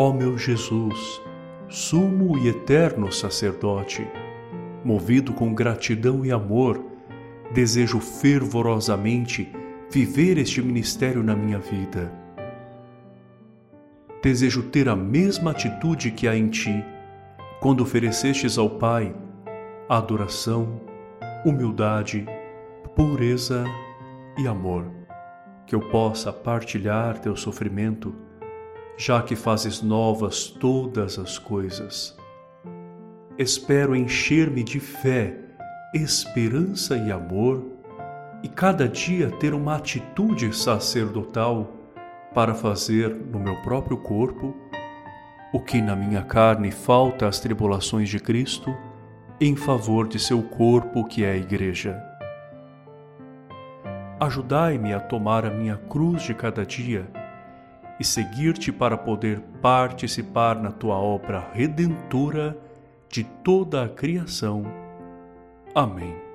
Ó meu Jesus, sumo e eterno sacerdote, movido com gratidão e amor, desejo fervorosamente viver este ministério na minha vida. Desejo ter a mesma atitude que há em ti, quando oferecestes ao Pai adoração, humildade, pureza e amor, que eu possa partilhar teu sofrimento já que fazes novas todas as coisas. Espero encher-me de fé, esperança e amor, e cada dia ter uma atitude sacerdotal para fazer no meu próprio corpo o que na minha carne falta às tribulações de Cristo em favor de seu corpo que é a Igreja. Ajudai-me a tomar a minha cruz de cada dia e seguir-te para poder participar na tua obra redentora de toda a criação. Amém.